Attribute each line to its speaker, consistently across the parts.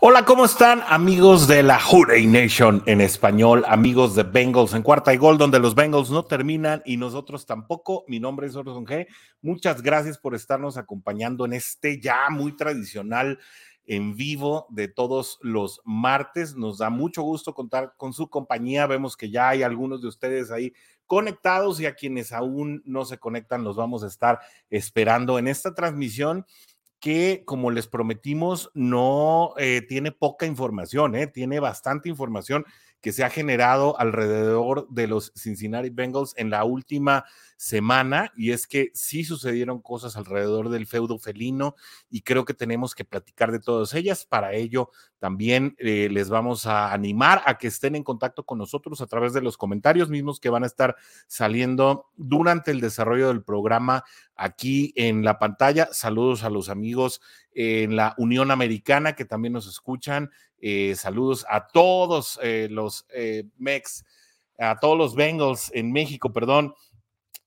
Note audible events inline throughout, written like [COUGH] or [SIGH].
Speaker 1: Hola, ¿cómo están amigos de la Hurray Nation en español, amigos de Bengals en cuarta y gol, donde los Bengals no terminan y nosotros tampoco? Mi nombre es Orson G. Muchas gracias por estarnos acompañando en este ya muy tradicional en vivo de todos los martes. Nos da mucho gusto contar con su compañía. Vemos que ya hay algunos de ustedes ahí conectados y a quienes aún no se conectan los vamos a estar esperando en esta transmisión que, como les prometimos, no eh, tiene poca información, eh, tiene bastante información que se ha generado alrededor de los Cincinnati Bengals en la última semana y es que sí sucedieron cosas alrededor del feudo felino y creo que tenemos que platicar de todas ellas. Para ello también eh, les vamos a animar a que estén en contacto con nosotros a través de los comentarios mismos que van a estar saliendo durante el desarrollo del programa aquí en la pantalla. Saludos a los amigos en la Unión Americana que también nos escuchan. Eh, saludos a todos eh, los MEX, a todos los Bengals en México, perdón.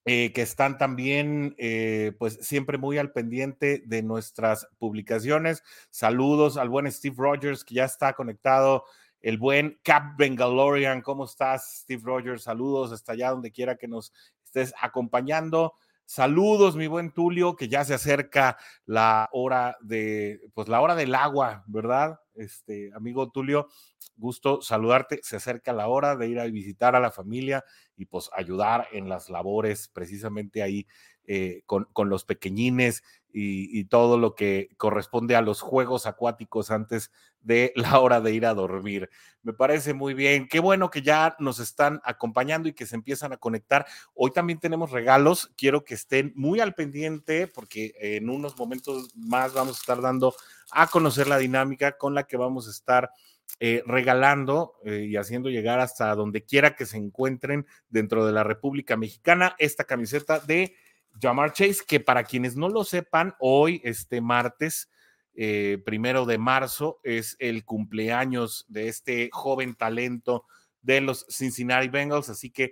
Speaker 1: Eh, que están también, eh, pues siempre muy al pendiente de nuestras publicaciones. Saludos al buen Steve Rogers, que ya está conectado. El buen Cap Bengalorian, ¿cómo estás, Steve Rogers? Saludos hasta allá donde quiera que nos estés acompañando. Saludos, mi buen Tulio, que ya se acerca la hora de, pues la hora del agua, ¿verdad? Este, amigo Tulio, gusto saludarte. Se acerca la hora de ir a visitar a la familia y pues ayudar en las labores precisamente ahí eh, con, los pequeñines y, todo lo que corresponde a los juegos acuáticos antes de la hora de ir a dormir. Me parece muy bien. Qué bueno que ya nos están acompañando y que se empiezan a conectar. Hoy también tenemos regalos. Quiero que estén muy al pendiente porque en unos momentos más vamos a estar dando a conocer la dinámica con la que vamos a estar eh, regalando eh, y haciendo llegar hasta donde quiera que se encuentren dentro de la República Mexicana esta camiseta de Jamar Chase, que para quienes no lo sepan, hoy, este martes, eh, primero de marzo, es el cumpleaños de este joven talento de los Cincinnati Bengals, así que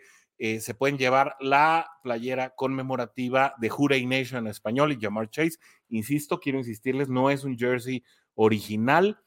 Speaker 1: se pueden llevar la playera conmemorativa de Hurray Nation en español y Jamar Chase. Insisto, quiero insistirles, no es un jersey original,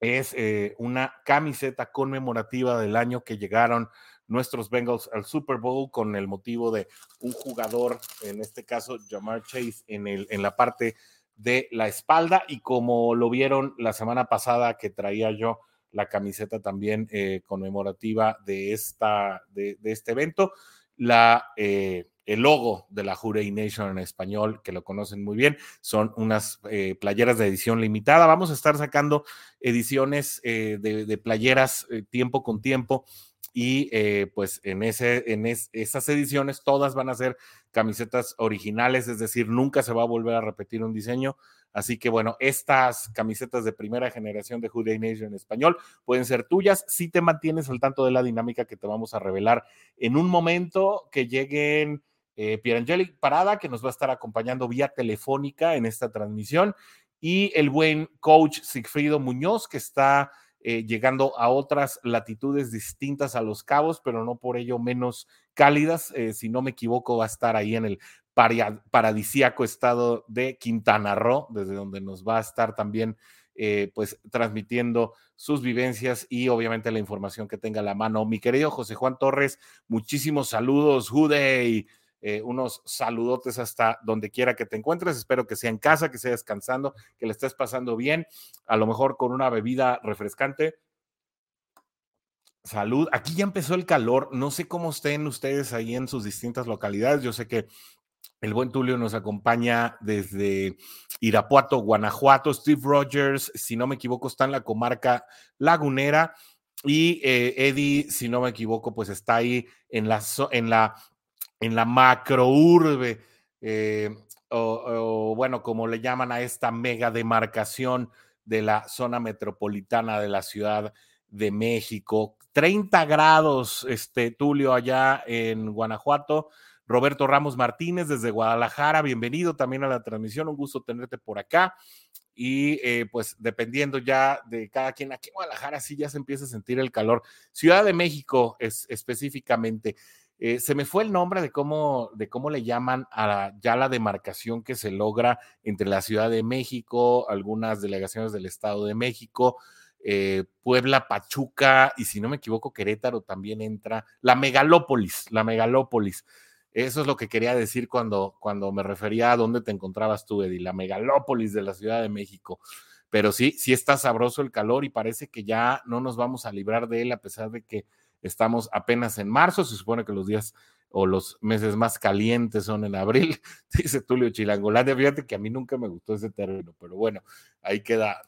Speaker 1: es eh, una camiseta conmemorativa del año que llegaron nuestros Bengals al Super Bowl con el motivo de un jugador, en este caso Jamar Chase, en, el, en la parte de la espalda y como lo vieron la semana pasada que traía yo la camiseta también eh, conmemorativa de, esta, de, este evento, la, eh, el logo de la Jurey Nation en español, que lo conocen muy bien, son unas eh, playeras de edición limitada. Vamos a estar sacando ediciones eh, de, playeras eh, tiempo con tiempo y pues en, ese, en esas ediciones todas van a ser camisetas originales, es decir, nunca se va a volver a repetir un diseño. Así que bueno, estas camisetas de primera generación de Juday Nation en español pueden ser tuyas si te mantienes al tanto de la dinámica que te vamos a revelar en un momento que lleguen eh, Pierangeli Parada, que nos va a estar acompañando vía telefónica en esta transmisión, y el buen coach Sigfrido Muñoz, que está eh, llegando a otras latitudes distintas a los cabos, pero no por ello menos cálidas. Eh, si no me equivoco, va a estar ahí en el paradisíaco estado de Quintana Roo, desde donde nos va a estar también eh, pues transmitiendo sus vivencias y obviamente la información que tenga a la mano. Mi querido José Juan Torres, muchísimos saludos, Jude, eh, unos saludotes hasta donde quiera que te encuentres. Espero que sea en casa, que sea descansando, que le estés pasando bien, a lo mejor con una bebida refrescante. Salud. Aquí ya empezó el calor. No sé cómo estén ustedes ahí en sus distintas localidades. Yo sé que el buen Tulio nos acompaña desde Irapuato, Guanajuato. Steve Rogers, si no me equivoco, está en la comarca lagunera. Y eh, Eddie, si no me equivoco, pues está ahí en la, en la en la macrourbe, eh, o, bueno, como le llaman a esta mega demarcación de la zona metropolitana de la Ciudad de México. 30 grados, este Tulio, allá en Guanajuato. Roberto Ramos Martínez desde Guadalajara, bienvenido también a la transmisión, un gusto tenerte por acá. Y eh, pues dependiendo ya de cada quien, aquí en Guadalajara sí ya se empieza a sentir el calor. Ciudad de México es específicamente. Eh, se me fue el nombre de cómo, de cómo le llaman a ya la demarcación que se logra entre la Ciudad de México, algunas delegaciones del Estado de México, eh, Puebla, Pachuca y si no me equivoco, Querétaro también entra, la megalópolis, la megalópolis. Eso es lo que quería decir cuando, cuando me refería a dónde te encontrabas tú, Eddie, la megalópolis de la Ciudad de México. Pero sí, sí está sabroso el calor y parece que ya no nos vamos a librar de él a pesar de que estamos apenas en marzo. Se supone que los días o los meses más calientes son en abril, [LAUGHS] dice Tulio Chilangolandia. Fíjate que a mí nunca me gustó ese término, pero bueno, ahí queda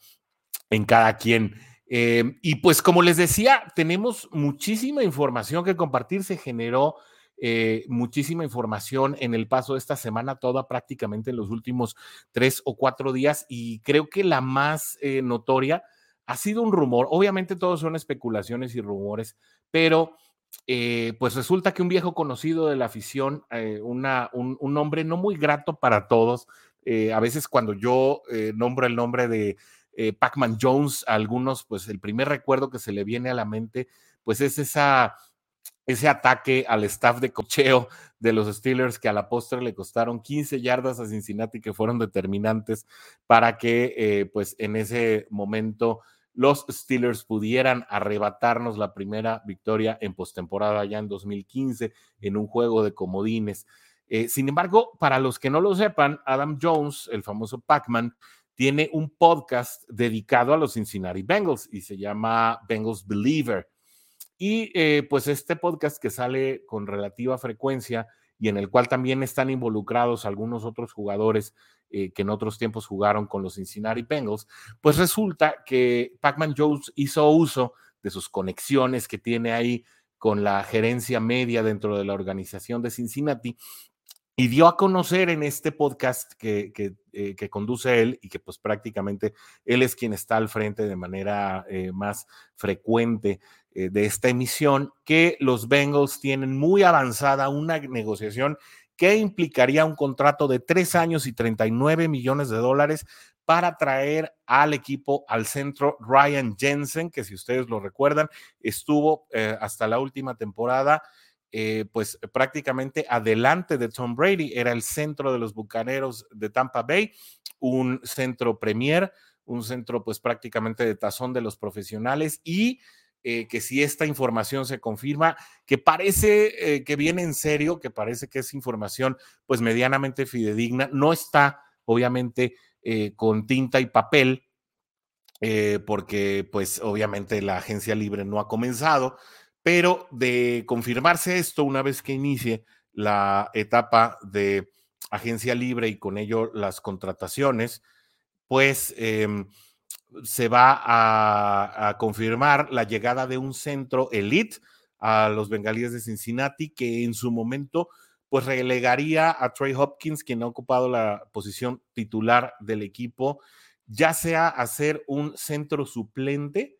Speaker 1: en cada quien. Eh, y pues como les decía, tenemos muchísima información que compartir. Se generó eh, muchísima información en el paso de esta semana, toda prácticamente en los últimos tres o cuatro días, y creo que la más eh, notoria ha sido un rumor. Obviamente todos son especulaciones y rumores, pero eh, pues resulta que un viejo conocido de la afición, una, un, un, nombre no muy grato para todos, a veces cuando yo nombro el nombre de Pac-Man Jones, a algunos, pues el primer recuerdo que se le viene a la mente, pues es esa ese ataque al staff de cocheo de los Steelers que a la postre le costaron 15 yardas a Cincinnati que fueron determinantes para que eh, pues en ese momento los Steelers pudieran arrebatarnos la primera victoria en postemporada ya en 2015 en un juego de comodines. Eh, sin embargo, para los que no lo sepan, Adam Jones, el famoso Pac-Man, tiene un podcast dedicado a los Cincinnati Bengals y se llama Bengals Believer. Y eh, pues este podcast que sale con relativa frecuencia y en el cual también están involucrados algunos otros jugadores eh, que en otros tiempos jugaron con los Cincinnati Bengals, pues resulta que Pac-Man Jones hizo uso de sus conexiones que tiene ahí con la gerencia media dentro de la organización de Cincinnati y dio a conocer en este podcast que, que, eh, conduce él y que pues prácticamente él es quien está al frente de manera más frecuente eh, de esta emisión que los Bengals tienen muy avanzada una negociación que implicaría un contrato de tres años y 39 millones de dólares para traer al equipo al centro Ryan Jensen, que si ustedes lo recuerdan, estuvo eh, hasta la última temporada, eh, pues prácticamente adelante de Tom Brady, era el centro de los Bucaneros de Tampa Bay, un centro premier, un centro pues prácticamente de tazón de los profesionales y eh, que si esta información se confirma, que parece eh, que viene en serio, que parece que es información pues medianamente fidedigna, no está obviamente con tinta y papel, porque pues obviamente la agencia libre no ha comenzado, pero de confirmarse esto una vez que inicie la etapa de agencia libre y con ello las contrataciones, pues em, se va a, confirmar la llegada de un centro elite a los bengalíes de Cincinnati, que en su momento pues relegaría a Trey Hopkins, quien ha ocupado la posición titular del equipo, ya sea a ser un centro suplente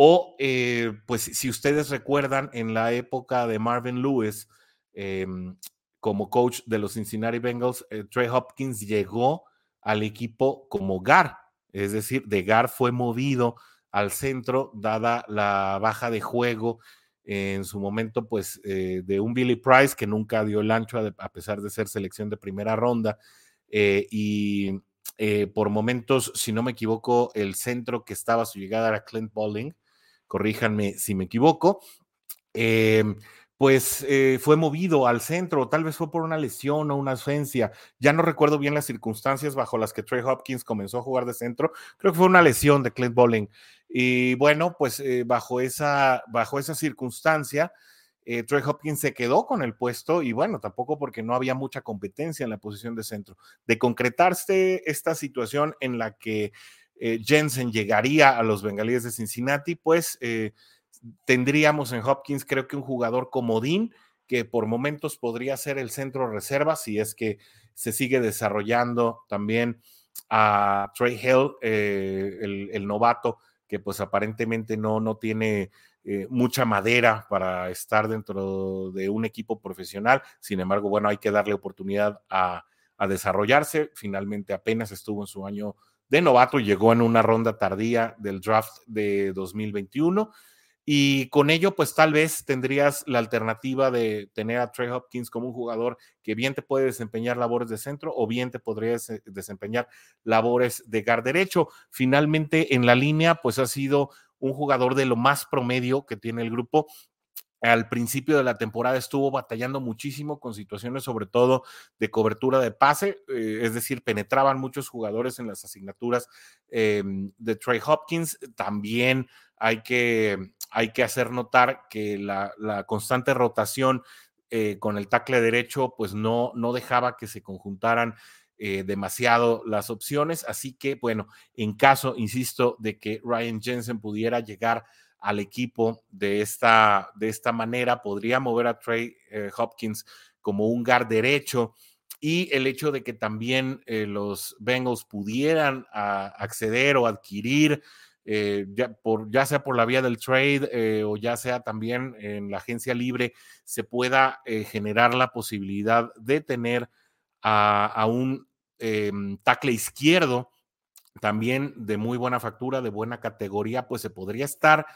Speaker 1: o, eh, pues si ustedes recuerdan, en la época de Marvin Lewis em, como coach de los Cincinnati Bengals, eh, Trey Hopkins llegó al equipo como GAR, es decir, Degar fue movido al centro dada la baja de juego en su momento, pues, eh, de un Billy Price que nunca dio el ancho a, pesar de ser selección de primera ronda. Eh, y por momentos, si no me equivoco, el centro que estaba a su llegada era Clint Bowling. Corríjanme si me equivoco. Em, pues eh, fue movido al centro, tal vez fue por una lesión o una ausencia. Ya no recuerdo bien las circunstancias bajo las que Trey Hopkins comenzó a jugar de centro. Creo que fue una lesión de Clint Bowling. Y bueno, pues eh, bajo, esa, bajo esa circunstancia, eh, Trey Hopkins se quedó con el puesto y bueno, tampoco porque no había mucha competencia en la posición de centro. De concretarse esta situación en la que Jensen llegaría a los bengalíes de Cincinnati, pues tendríamos en Hopkins, creo que un jugador comodín que por momentos podría ser el centro reserva si es que se sigue desarrollando también a Trey Hill, eh, el, novato, que pues aparentemente no, no tiene eh, mucha madera para estar dentro de un equipo profesional. Sin embargo, bueno, hay que darle oportunidad a, a desarrollarse. Finalmente apenas estuvo en su año de novato, llegó en una ronda tardía del draft de 2021 y con ello, pues tal vez tendrías la alternativa de tener a Trey Hopkins como un jugador que bien te puede desempeñar labores de centro o bien te podría desempeñar labores de gar derecho. Finalmente, en la línea, pues ha sido un jugador de lo más promedio que tiene el grupo al principio de la temporada estuvo batallando muchísimo con situaciones sobre todo de cobertura de pase, eh, es decir, penetraban muchos jugadores en las asignaturas em, de Trey Hopkins. También hay que, hay que hacer notar que la, constante rotación eh, con el tackle derecho pues no, no dejaba que se conjuntaran eh, demasiado las opciones, así que bueno, en caso, insisto, de que Ryan Jensen pudiera llegar al equipo de esta, de esta manera, podría mover a Trey eh, Hopkins como un guard derecho y el hecho de que también eh, los Bengals pudieran acceder o adquirir, eh, ya, por, ya sea por la vía del trade o ya sea también en la agencia libre, se pueda generar la posibilidad de tener a, a un em, tackle izquierdo también de muy buena factura, de buena categoría, pues se podría estar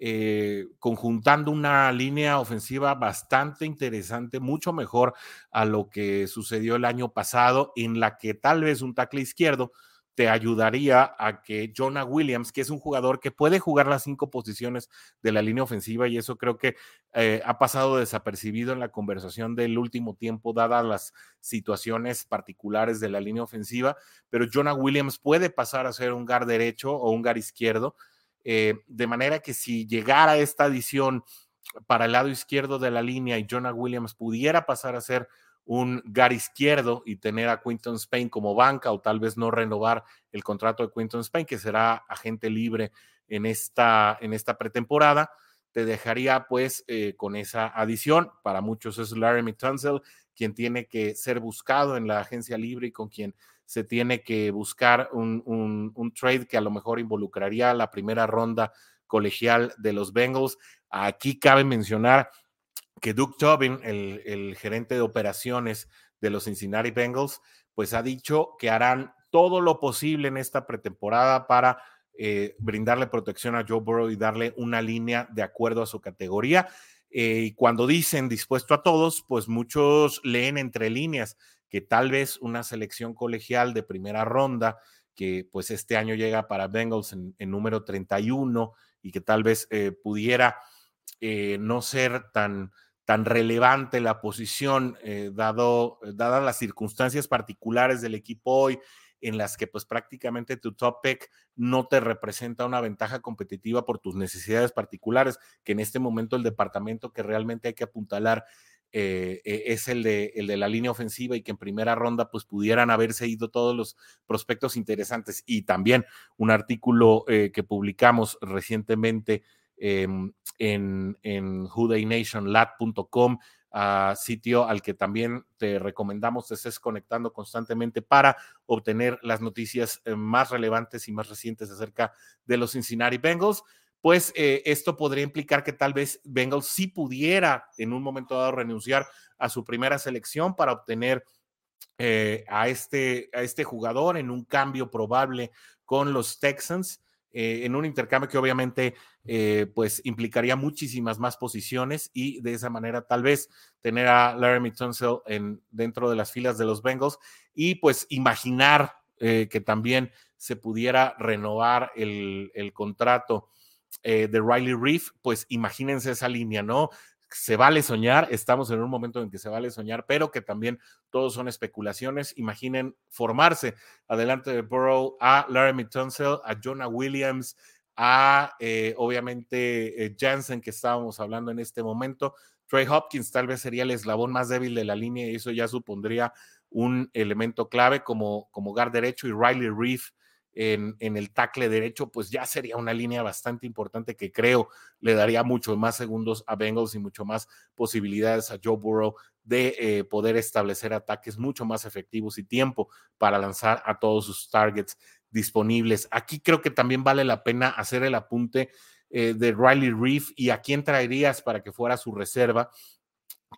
Speaker 1: eh, conjuntando una línea ofensiva bastante interesante, mucho mejor a lo que sucedió el año pasado, en la que tal vez un tackle izquierdo te ayudaría a que Jonah Williams, que es un jugador que puede jugar las cinco posiciones de la línea ofensiva, y eso creo que eh, ha pasado desapercibido en la conversación del último tiempo, dadas las situaciones particulares de la línea ofensiva, pero Jonah Williams puede pasar a ser un guard derecho o un guard izquierdo eh, de manera que si llegara esta adición para el lado izquierdo de la línea y Jonah Williams pudiera pasar a ser un gar izquierdo y tener a Quinton Spain como banca o tal vez no renovar el contrato de Quinton Spain, que será agente libre en esta, en esta pretemporada, te dejaría pues eh, con esa adición. Para muchos es Laramie Tunzel, quien tiene que ser buscado en la agencia libre y con quien se tiene que buscar un, trade que a lo mejor involucraría la primera ronda colegial de los Bengals. Aquí cabe mencionar que Duke Tobin, el, gerente de operaciones de los Cincinnati Bengals, pues ha dicho que harán todo lo posible en esta pretemporada para eh, brindarle protección a Joe Burrow y darle una línea de acuerdo a su categoría. Eh, y cuando dicen dispuesto a todos, pues muchos leen entre líneas que tal vez una selección colegial de primera ronda, que pues este año llega para Bengals en, número 31 y que tal vez eh, pudiera eh, no ser tan, tan relevante la posición, eh, dado, dadas las circunstancias particulares del equipo hoy, en las que pues prácticamente tu top pick no te representa una ventaja competitiva por tus necesidades particulares, que en este momento el departamento que realmente hay que apuntalar eh, eh, es el de, el de la línea ofensiva y que en primera ronda pues pudieran haberse ido todos los prospectos interesantes. Y también un artículo eh, que publicamos recientemente em, en, en uh, sitio al que también te recomendamos te estés conectando constantemente para obtener las noticias más relevantes y más recientes acerca de los Cincinnati Bengals pues eh, esto podría implicar que tal vez Bengals sí pudiera en un momento dado renunciar a su primera selección para obtener eh, a, este, a este jugador en un cambio probable con los Texans. Eh, en un intercambio que obviamente pues implicaría muchísimas más posiciones y de esa manera tal vez tener a Laramie Tunsil en, dentro de las filas de los Bengals y pues imaginar que también se pudiera renovar el, el contrato eh, de Riley Reef, pues imagínense esa línea, ¿no? Se vale soñar, estamos en un momento en que se vale soñar, pero que también todos son especulaciones. Imaginen formarse adelante de Burrow a Laramie Tunsil, a Jonah Williams, a eh, obviamente eh, Jansen, que estábamos hablando en este momento. Trey Hopkins tal vez sería el eslabón más débil de la línea y eso ya supondría un elemento clave como, como guard derecho y Riley Reef en, el tackle derecho, pues ya sería una línea bastante importante que creo le daría mucho más segundos a Bengals y mucho más posibilidades a Joe Burrow de eh, poder establecer ataques mucho más efectivos y tiempo para lanzar a todos sus targets disponibles. Aquí creo que también vale la pena hacer el apunte eh, de Riley Reef y a quién traerías para que fuera su reserva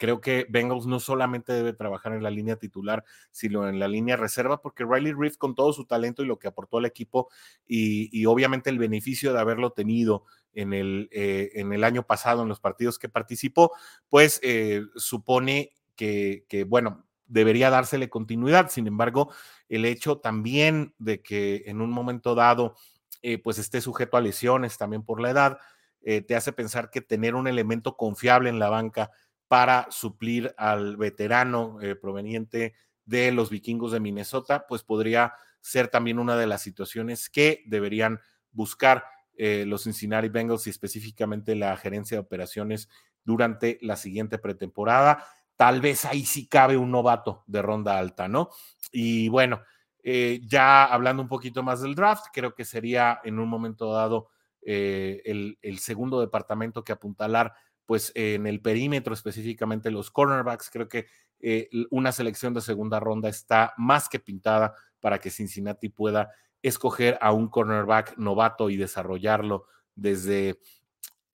Speaker 1: Creo que Bengals no solamente debe trabajar en la línea titular, sino en la línea reserva, porque Riley Reef, con todo su talento y lo que aportó al equipo, y, obviamente el beneficio de haberlo tenido en el, eh, en el año pasado en los partidos que participó, pues eh, supone que, que, bueno, debería dársele continuidad. Sin embargo, el hecho también de que en un momento dado, eh, pues esté sujeto a lesiones también por la edad, te hace pensar que tener un elemento confiable en la banca para suplir al veterano eh, proveniente de los vikingos de Minnesota, pues podría ser también una de las situaciones que deberían buscar eh, los Cincinnati Bengals y específicamente la gerencia de operaciones durante la siguiente pretemporada. Tal vez ahí sí cabe un novato de ronda alta, ¿no? Y bueno, eh, ya hablando un poquito más del draft, creo que sería en un momento dado el, el, segundo departamento que apuntalar pues en el perímetro, específicamente los cornerbacks, creo que eh, una selección de segunda ronda está más que pintada para que Cincinnati pueda escoger a un cornerback novato y desarrollarlo desde,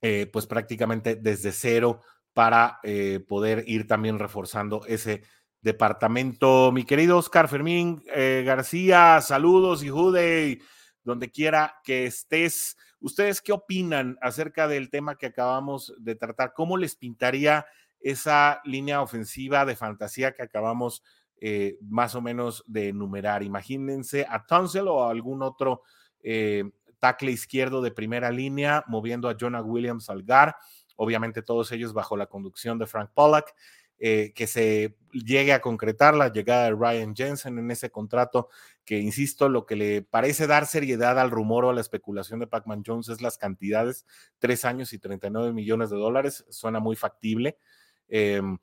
Speaker 1: eh, pues prácticamente desde cero para eh, poder ir también reforzando ese departamento. Mi querido Oscar Fermín García, saludos y Jude, donde quiera que estés. ¿Ustedes qué opinan acerca del tema que acabamos de tratar? ¿Cómo les pintaría esa línea ofensiva de fantasía que acabamos eh, más o menos de enumerar? Imagínense a Tunzel o a algún otro eh, tackle izquierdo de primera línea, moviendo a Jonah Williams al GAR, obviamente todos ellos bajo la conducción de Frank Pollack. Eh, que se llegue a concretar la llegada de Ryan Jensen en ese contrato, que insisto, lo que le parece dar seriedad al rumor o a la especulación de Pac-Man Jones es las cantidades, tres años y 39 millones de dólares, suena muy factible. Em,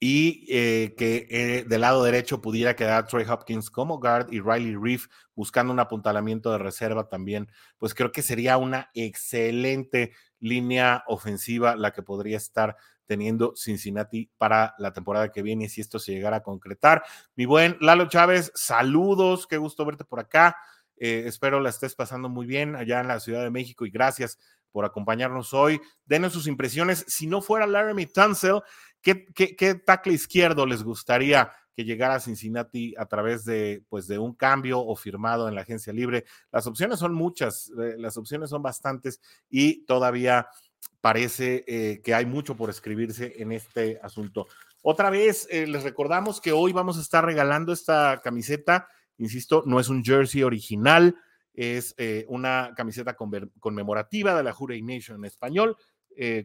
Speaker 1: y eh, que eh, del lado derecho pudiera quedar Trey Hopkins como guard y Riley Reef buscando un apuntalamiento de reserva también, pues creo que sería una excelente línea ofensiva la que podría estar teniendo Cincinnati para la temporada que viene si esto se llegara a concretar. Mi buen Lalo Chávez, saludos, qué gusto verte por acá. Eh, espero la estés pasando muy bien allá en la Ciudad de México y gracias por acompañarnos hoy. Denos sus impresiones. Si no fuera Laramie Tunsil, ¿qué, qué, tackle izquierdo les gustaría que llegara a Cincinnati a través de, pues, de un cambio o firmado en la agencia libre? Las opciones son muchas, eh, las opciones son bastantes y todavía parece eh, que hay mucho por escribirse en este asunto. Otra vez, eh, les recordamos que hoy vamos a estar regalando esta camiseta. Insisto, no es un jersey original, es eh, una camiseta conmemorativa de la Hurray Nation en español,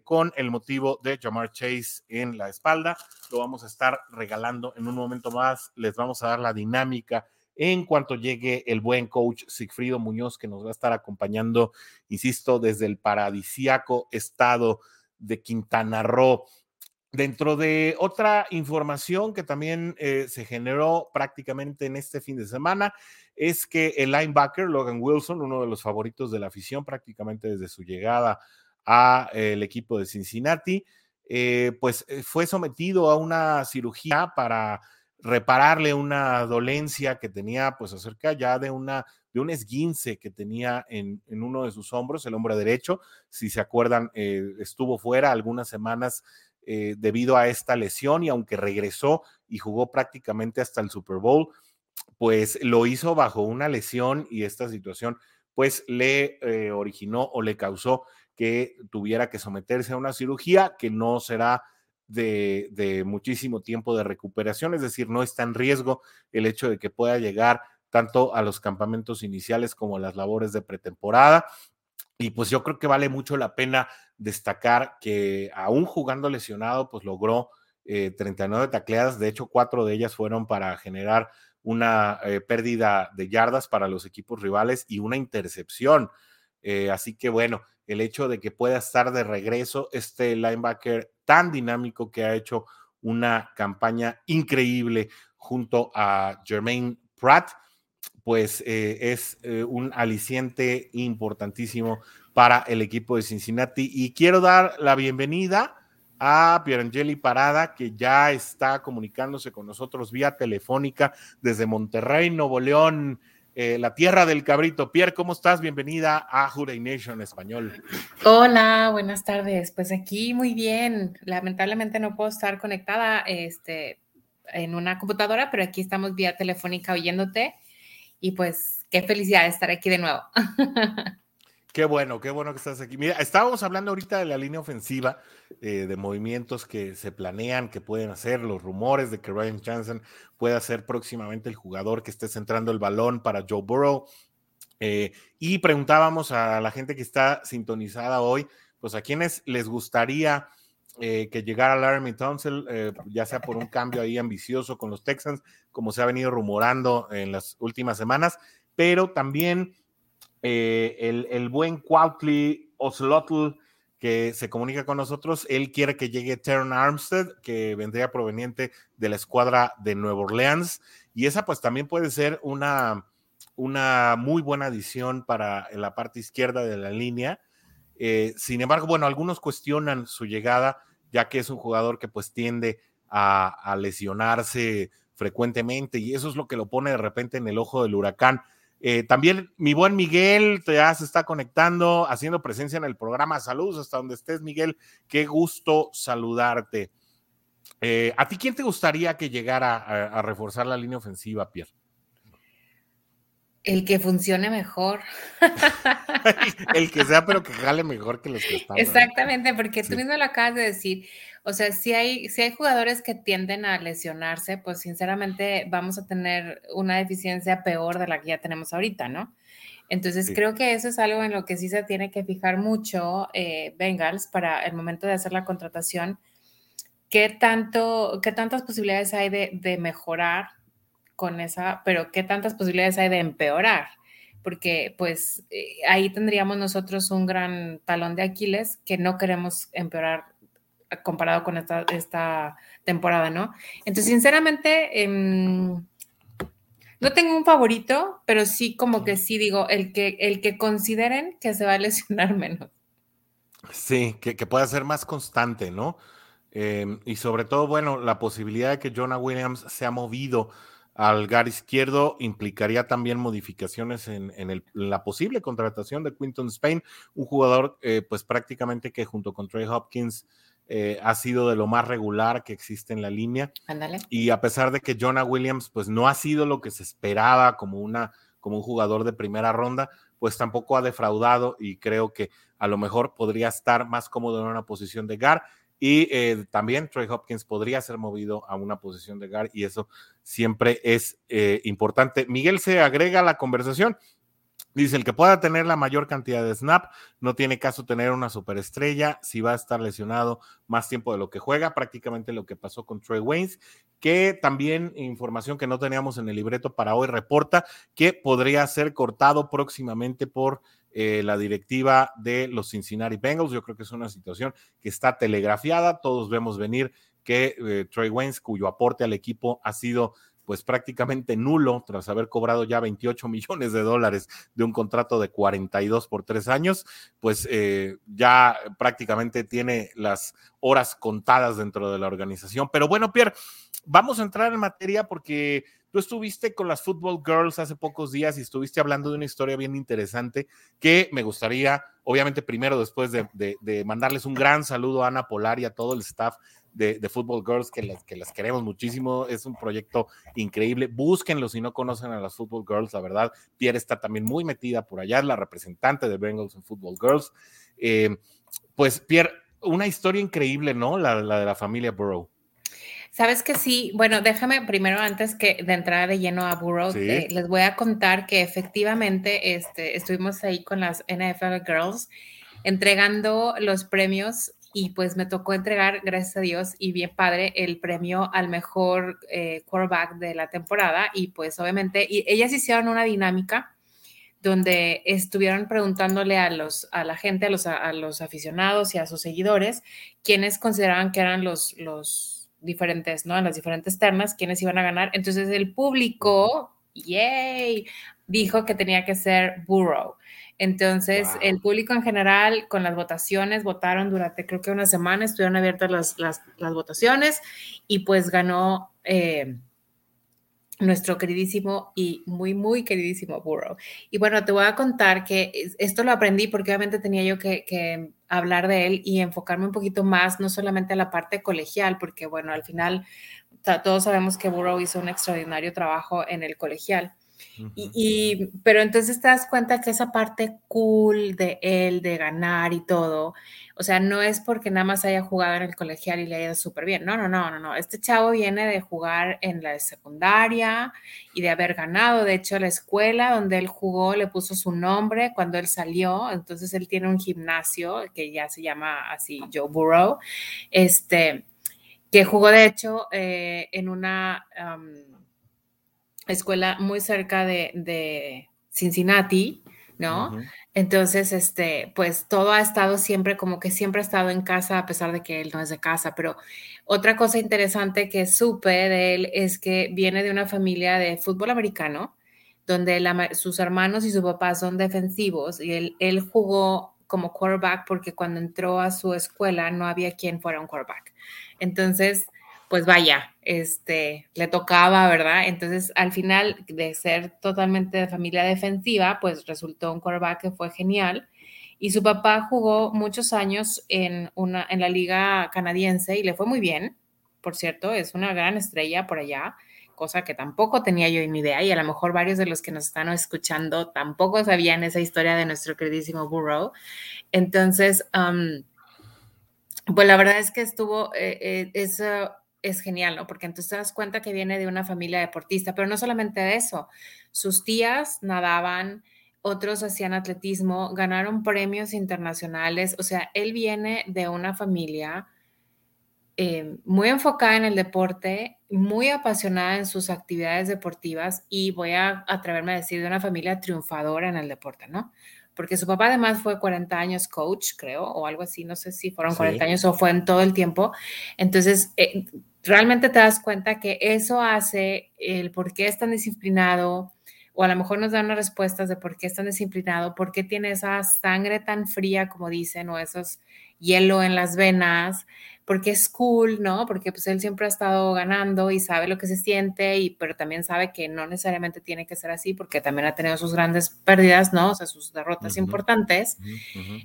Speaker 1: con el motivo de Jamar Chase en la espalda. Lo vamos a estar regalando en un momento más. Les vamos a dar la dinámica en cuanto llegue el buen coach Sigfrido Muñoz, que nos va a estar acompañando, insisto, desde el paradisiaco estado de Quintana Roo. Dentro de otra información que también eh, se generó prácticamente en este fin de semana, es que el linebacker Logan Wilson, uno de los favoritos de la afición prácticamente desde su llegada al eh, equipo de Cincinnati, eh, pues fue sometido a una cirugía para repararle una dolencia que tenía, pues acerca ya de una de un esguince que tenía en, uno de sus hombros, el hombro derecho. Si se acuerdan, eh, estuvo fuera algunas semanas eh, debido a esta lesión y aunque regresó y jugó prácticamente hasta el Super Bowl, pues lo hizo bajo una lesión y esta situación pues le eh, originó o le causó que tuviera que someterse a una cirugía que no será de, muchísimo tiempo de recuperación, es decir, no está en riesgo el hecho de que pueda llegar tanto a los campamentos iniciales como a las labores de pretemporada. Y pues yo creo que vale mucho la pena destacar que aún jugando lesionado, pues logró 39 eh, tacleadas, de hecho cuatro de ellas fueron para generar una eh, pérdida de yardas para los equipos rivales y una intercepción. Eh, así que bueno, el hecho de que pueda estar de regreso este linebacker tan dinámico que ha hecho una campaña increíble junto a Jermaine Pratt, pues eh, es eh, un aliciente importantísimo para el equipo de Cincinnati. Y quiero dar la bienvenida a Pierangeli Parada, que ya está comunicándose con nosotros vía telefónica desde Monterrey, Nuevo León. Eh, la tierra del cabrito. Pierre, ¿cómo estás? Bienvenida a Juray Nation Español.
Speaker 2: Hola, buenas tardes. Pues aquí muy bien. Lamentablemente no puedo estar conectada este, en una computadora, pero aquí estamos vía telefónica oyéndote. Y pues qué felicidad estar aquí de nuevo. [LAUGHS]
Speaker 1: Qué bueno, qué bueno que estás aquí. Mira, estábamos hablando ahorita de la línea ofensiva, eh, de movimientos que se planean, que pueden hacer, los rumores de que Ryan Johnson pueda ser próximamente el jugador que esté centrando el balón para Joe Burrow. Eh, y preguntábamos a la gente que está sintonizada hoy, pues a quienes les gustaría eh, que llegara Laramie Townsend, ya sea por un cambio ahí ambicioso con los Texans, como se ha venido rumorando en las últimas semanas, pero también eh, el, buen Quautley Oslotl que se comunica con nosotros, él quiere que llegue Terran Armstead, que vendría proveniente de la escuadra de Nueva Orleans, y esa pues también puede ser una, una muy buena adición para la parte izquierda de la línea. Eh, sin embargo, bueno, algunos cuestionan su llegada, ya que es un jugador que pues tiende a lesionarse frecuentemente, y eso es lo que lo pone de repente en el ojo del huracán. Eh, también mi buen Miguel ya se está conectando, haciendo presencia en el programa. Saludos hasta donde estés, Miguel. Qué gusto saludarte. Eh, ¿A ti quién te gustaría que llegara a, reforzar la línea ofensiva, Pierre?
Speaker 2: El que funcione mejor.
Speaker 1: el que sea, pero que jale mejor que los que están.
Speaker 2: Exactamente, porque tú mismo lo acabas de decir. O sea, si hay, si hay jugadores que tienden a lesionarse, pues sinceramente vamos a tener una deficiencia peor de la que ya tenemos ahorita, ¿no? Entonces creo que eso es algo en lo que sí se tiene que fijar mucho eh, Bengals para el momento de hacer la contratación. ¿Qué, tanto, qué tantas posibilidades hay de, de mejorar con esa, pero qué tantas posibilidades hay de empeorar? porque pues eh, ahí tendríamos nosotros un gran talón de Aquiles que no queremos empeorar comparado con esta, esta temporada, ¿no? Entonces, sinceramente, em, no tengo un favorito, pero sí como que sí digo, el que, el que consideren que se va a lesionar [LAUGHS] menos.
Speaker 1: Sí, que, que pueda ser más constante, ¿no? Em, y sobre todo, bueno, la posibilidad de que Jonah Williams se ha movido al gar izquierdo implicaría también modificaciones en, en, la posible contratación de Quinton Spain, un jugador eh, pues prácticamente que junto con Trey Hopkins eh, ha sido de lo más regular que existe en la línea. Y a pesar de que Jonah Williams pues no ha sido lo que se esperaba como, una, como un jugador de primera ronda, pues tampoco ha defraudado y creo que a lo mejor podría estar más cómodo en una posición de GAR. Y eh, también Trey Hopkins podría ser movido a una posición de GAR y eso siempre es eh, importante. Miguel se agrega a la conversación. Dice, el que pueda tener la mayor cantidad de snap, no tiene caso tener una superestrella si va a estar lesionado más tiempo de lo que juega, prácticamente lo que pasó con Trey Waynes, que también información que no teníamos en el libreto para hoy reporta que podría ser cortado próximamente por eh, la directiva de los Cincinnati Bengals. Yo creo que es una situación que está telegrafiada, todos vemos venir que eh, Trey Waynes, cuyo aporte al equipo ha sido pues prácticamente nulo tras haber cobrado ya 28 [LAUGHS] millones de dólares de un contrato de 42 por tres años, pues eh, ya prácticamente tiene las horas contadas dentro de la organización. Pero bueno, Pierre, vamos a entrar en materia porque tú estuviste con las Football Girls hace pocos días y estuviste hablando de una historia bien interesante que me gustaría, obviamente primero después de, de mandarles un gran saludo a Ana Polar y a todo el staff de, Football Girls, que las, que las queremos muchísimo. Es un proyecto increíble. Búsquenlo si no conocen a las Football Girls, la verdad. Pierre está también muy metida por allá, es la representante de Bengals en Football Girls. Eh, pues, Pierre, una historia increíble, ¿no? La, de la familia Burrow.
Speaker 2: Sabes que sí, bueno, déjame primero antes que de entrar de lleno a Burrow, eh, les voy a contar que efectivamente este, estuvimos ahí con las NFL Girls entregando los premios y pues me tocó entregar, gracias a Dios, y bien padre, el premio al mejor eh, quarterback de la temporada. Y pues obviamente, y ellas hicieron una dinámica donde estuvieron preguntándole a, los, a la gente, a los, a los aficionados y a sus seguidores, quienes consideraban que eran los, los diferentes, ¿no? En las diferentes ternas, quiénes iban a ganar. Entonces el público, yay, dijo que tenía que ser Burrow. Entonces, el público en general, con las votaciones, votaron durante creo que una semana, estuvieron abiertas las, las, votaciones y pues ganó, eh, nuestro queridísimo y muy, muy queridísimo Burrow. Y bueno, te voy a contar que esto lo aprendí porque obviamente tenía yo que, hablar de él y enfocarme un poquito más, no solamente a la parte colegial, porque bueno, al final todos sabemos que Burrow hizo un extraordinario trabajo en el colegial, y, pero entonces te das cuenta que esa parte cool de él, de ganar y todo, o sea, no es porque nada más haya jugado en el colegial y le haya ido súper bien. No, no, no, no, no. Este chavo viene de jugar en la secundaria y de haber ganado. De hecho, la escuela donde él jugó le puso su nombre cuando él salió. Entonces, él tiene un gimnasio que ya se llama así Joe Burrow, este, que jugó de hecho eh, en una escuela muy cerca de, Cincinnati, ¿no? Entonces, este, pues todo ha estado siempre, como que siempre ha estado en casa, a pesar de que él no es de casa. Pero otra cosa interesante que supe de él es que viene de una familia de fútbol americano, donde sus hermanos y su papá son defensivos y él, él jugó como quarterback porque cuando entró a su escuela no había quien fuera un quarterback. Entonces, pues vaya, este, le tocaba, ¿verdad? Entonces, al final de ser totalmente de familia defensiva, pues resultó un quarterback que fue genial. Y su papá jugó muchos años en, una, en la liga canadiense y le fue muy bien, por cierto, es una gran estrella por allá, cosa que tampoco tenía yo ni idea y a lo mejor varios de los que nos están escuchando tampoco sabían esa historia de nuestro queridísimo Burrow. Entonces, pues la verdad es que estuvo, eh, eh, eso es genial, ¿no? Porque entonces te das cuenta que viene de una familia deportista, pero no solamente eso, sus tías nadaban, otros hacían atletismo, ganaron premios internacionales, o sea, él viene de una familia eh, muy enfocada en el deporte, muy apasionada en sus actividades deportivas y voy a atreverme a decir de una familia triunfadora en el deporte, ¿no? Porque su papá además fue 40 años coach, creo, o algo así, no sé si fueron 40 años o fue en todo el tiempo. Entonces, eh, realmente te das cuenta que eso hace el por qué es tan disciplinado, o a lo mejor nos da unas respuestas de por qué es tan disciplinado, por qué tiene esa sangre tan fría, como dicen, o esos hielo en las venas, porque es cool, ¿no? Porque pues él siempre ha estado ganando y sabe lo que se siente, y, pero también sabe que no necesariamente tiene que ser así, porque también ha tenido sus grandes pérdidas, ¿no? O sea, sus derrotas importantes.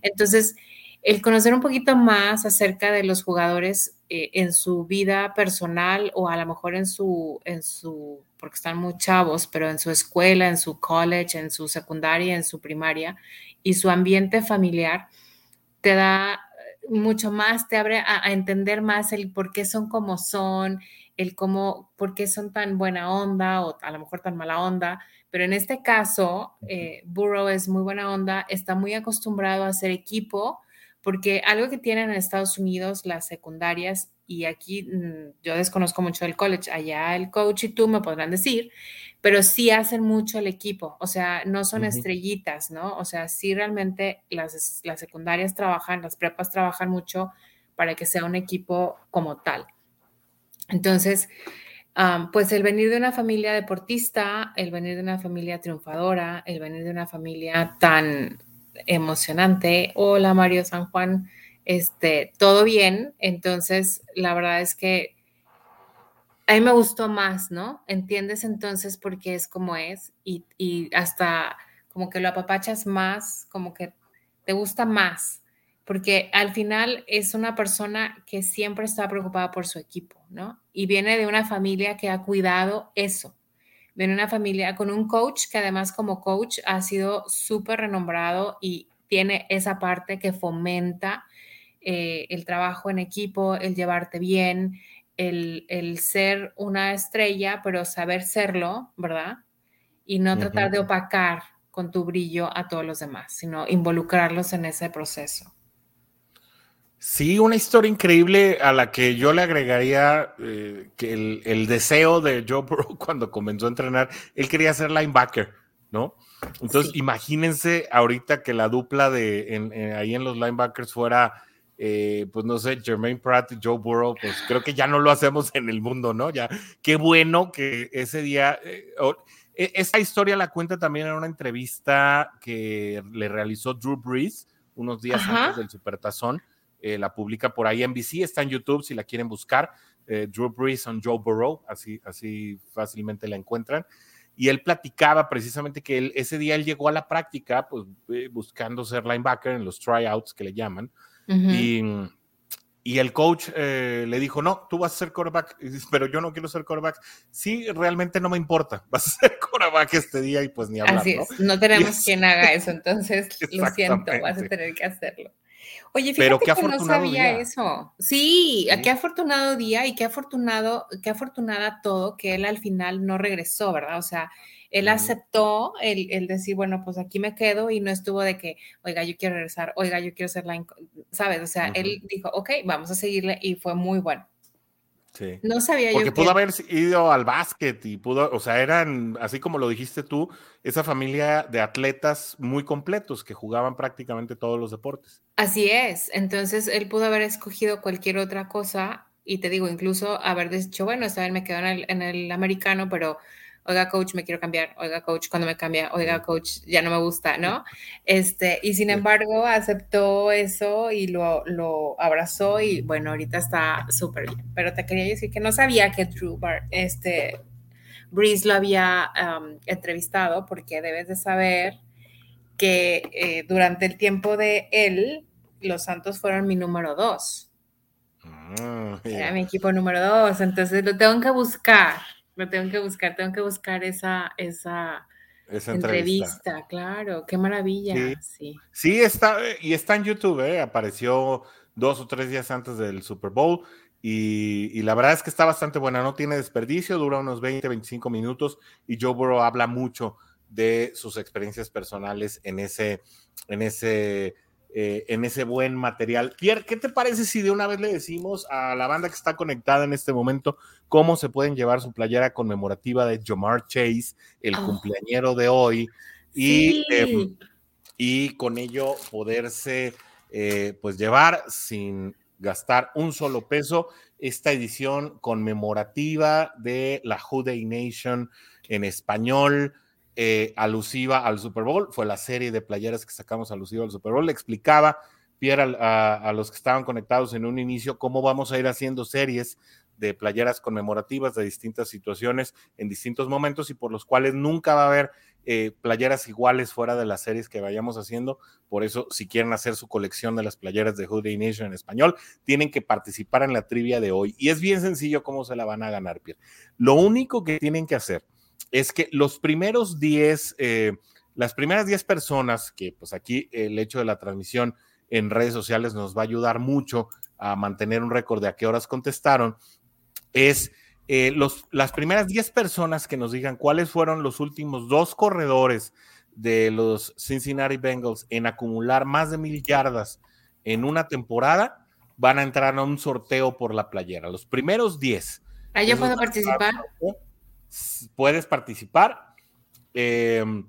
Speaker 2: Entonces, el conocer un poquito más acerca de los jugadores eh, en su vida personal o a lo mejor en su, en su, porque están muy chavos, pero en su escuela, en su college, en su secundaria, en su primaria y su ambiente familiar, te da mucho más, te abre a, entender más el por qué son como son, el cómo, por qué son tan buena onda o a lo mejor tan mala onda. Pero en este caso, eh, Burrow es muy buena onda, está muy acostumbrado a hacer equipo porque algo que tienen en Estados Unidos las secundarias, y aquí mm, yo desconozco mucho del college, allá el coach y tú me podrán decir, pero sí hacen mucho el equipo, o sea, no son estrellitas, ¿no? O sea, sí realmente las, las secundarias trabajan, las prepas trabajan mucho para que sea un equipo como tal. Entonces, pues el venir de una familia deportista, el venir de una familia triunfadora, el venir de una familia tan emocionante. Hola Mario San Juan, este, todo bien. Entonces, la verdad es que a mí me gustó más, ¿no? Entiendes entonces por qué es como es y, y hasta como que lo apapachas más, como que te gusta más, porque al final es una persona que siempre está preocupada por su equipo, ¿no? Y viene de una familia que ha cuidado eso viene una familia con un coach que además como coach ha sido súper renombrado y tiene esa parte que fomenta eh, el trabajo en equipo, el llevarte bien, el, ser una estrella, pero saber serlo, ¿verdad? Y no tratar de opacar con tu brillo a todos los demás, sino involucrarlos en ese proceso.
Speaker 1: Sí, una historia increíble a la que yo le agregaría eh, que el, deseo de Joe [LAUGHS] Burrow cuando comenzó a entrenar, él quería ser linebacker, ¿no? Entonces, imagínense ahorita que la dupla de ahí en los linebackers fuera, eh, pues no sé, Jermaine Pratt y Joe Burrow, pues creo que ya no lo hacemos en el mundo, ¿no? Ya, qué bueno que ese día, eh, e, esa historia la cuenta también en una entrevista que le realizó Drew Brees unos días antes del Supertazón la publica por ahí NBC, está en YouTube si la quieren buscar. Drew Brees on Joe Burrow, así, así fácilmente la encuentran y él platicaba precisamente que él, ese día él llegó a la práctica, pues buscando ser linebacker en los tryouts que le llaman, y, y, el coach eh, le dijo, no, tú vas a ser quarterback, pero yo no quiero ser quarterback. Sí, realmente no me importa, [LAUGHS] vas a ser quarterback este día y pues ni hablar.
Speaker 2: Así es, no, tenemos [LAUGHS] quien haga eso, entonces lo siento, vas a tener que hacerlo. Oye, fíjate Pero qué que no sabía eso. Sí, qué afortunado día y qué afortunado, qué afortunada todo que él al final no regresó, ¿verdad? O sea, él aceptó el, decir, bueno, pues aquí me quedo y no estuvo de que, oiga, yo quiero regresar, oiga, yo quiero ser la, ¿sabes? O sea, él dijo, ok, vamos a seguirle y fue muy bueno. No sabía
Speaker 1: Porque pudo haber ido al básquet y pudo, o sea, eran, así como lo dijiste tú, esa familia de atletas muy completos que jugaban prácticamente todos los deportes.
Speaker 2: Así es. Entonces, él pudo haber escogido cualquier otra cosa y te digo, incluso haber dicho, bueno, esta vez me quedo en el americano, pero oiga coach, me quiero cambiar, oiga coach, cuando me cambia, oiga coach, ya no me gusta, ¿no? Este, y sin embargo aceptó eso y lo, lo abrazó y bueno, ahorita está súper bien. Pero te quería decir que no sabía que Drew Bar, este, Breeze lo había entrevistado porque debes de saber que eh, durante el tiempo de él, los Santos fueron mi número dos. Ah, Era mi equipo número dos, entonces lo tengo que buscar me tengo que buscar, tengo que buscar esa, esa, entrevista. claro, qué maravilla. Sí.
Speaker 1: sí. está, y está en YouTube, ¿eh? apareció dos o tres días antes del Super Bowl. Y, la verdad es que está bastante buena, no tiene desperdicio, dura unos 20, 25 minutos y Joe Burrow habla mucho de sus experiencias personales en ese, en ese eh, en ese buen material. Pierre, ¿qué te parece si de una vez le decimos a la banda que está conectada en este momento cómo se pueden llevar su playera conmemorativa de Jamar Chase, el ah. cumpleañero de hoy, y, em, y con ello poderse eh, pues llevar sin gastar un solo peso esta edición conmemorativa de la Houday Nation en español, eh, alusiva al Super Bowl, fue la serie de playeras que sacamos alusiva al Super Bowl, le explicaba Pierre a, los que estaban conectados en un inicio cómo vamos a ir haciendo series de playeras conmemorativas de distintas situaciones en distintos momentos y por los cuales nunca va a haber eh, playeras iguales fuera de las series que vayamos haciendo. Por eso, si quieren hacer su colección de las playeras de Hoodie Nation en español, tienen que participar en la trivia de hoy. Y es bien sencillo cómo se la van a ganar, Pierre. Lo único que tienen que hacer es que los primeros 10, eh, las primeras 10 personas, que pues aquí el hecho de la transmisión en redes sociales nos va a ayudar mucho a mantener un récord de a qué horas contestaron, es eh, los, las primeras 10 personas que nos digan cuáles fueron los últimos dos corredores de los Cincinnati Bengals en acumular más de mil yardas en una temporada, van a entrar a un sorteo por la playera. Los primeros 10.
Speaker 2: ¿Ah, yo puedo participar?
Speaker 1: Puedes participar. Em,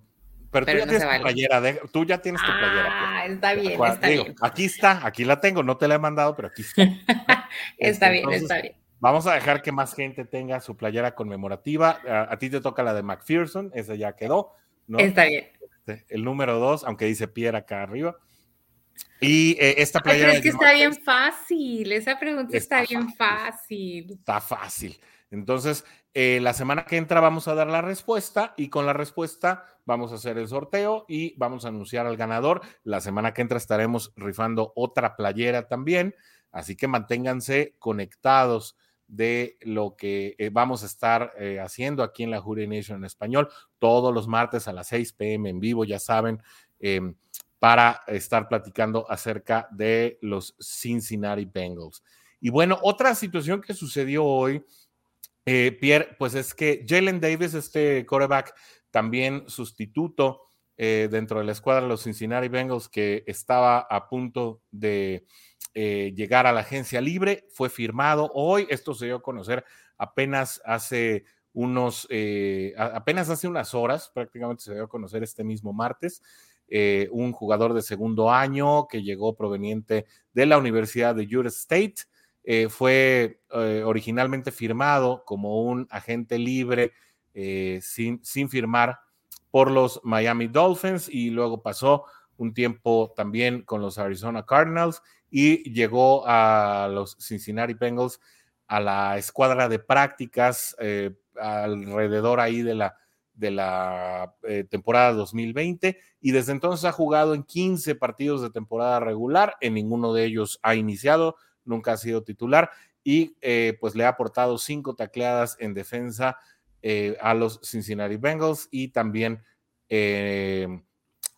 Speaker 1: pero, tú ya tienes tu playera, tú ya tienes tu playera.
Speaker 2: Ah, está bien, está bien.
Speaker 1: Aquí está, aquí la tengo, no te la he mandado, pero aquí está. [LAUGHS]
Speaker 2: está bien, está bien.
Speaker 1: Vamos a dejar que más gente tenga su playera conmemorativa. A, ti te toca la de McPherson, esa ya quedó.
Speaker 2: Está bien.
Speaker 1: Este, el número dos, aunque dice Pierre acá arriba. Y eh, esta playera.
Speaker 2: es que está bien fácil, esa pregunta está, bien fácil.
Speaker 1: Está fácil. Entonces, eh, la semana que entra vamos a dar la respuesta y con la respuesta vamos a hacer el sorteo y vamos a anunciar al ganador. La semana que entra estaremos rifando otra playera también, así que manténganse conectados de lo que eh, vamos a estar eh, haciendo aquí en la Jury Nation en español todos los martes a las 6 pm en vivo, ya saben, para estar platicando acerca de los Cincinnati Bengals. Y bueno, otra situación que sucedió hoy eh, Pierre, pues es que Jalen Davis, este quarterback, también sustituto eh, dentro de la escuadra de los Cincinnati Bengals, que estaba a punto de eh, llegar a la agencia libre, fue firmado hoy. Esto se dio a conocer apenas hace unos, apenas hace unas horas, prácticamente se dio a conocer este mismo martes. un jugador de segundo año que llegó proveniente de la Universidad de Utah State eh, fue eh, originalmente firmado como un agente libre eh, sin, sin, firmar por los Miami Dolphins y luego pasó un tiempo también con los Arizona Cardinals y llegó a los Cincinnati Bengals a la escuadra de prácticas eh, alrededor ahí de la, de la temporada 2020 y desde entonces ha jugado en 15 partidos de temporada regular, en ninguno de ellos ha iniciado, nunca ha sido titular y eh, pues le ha aportado cinco tacleadas en defensa a los Cincinnati Bengals y también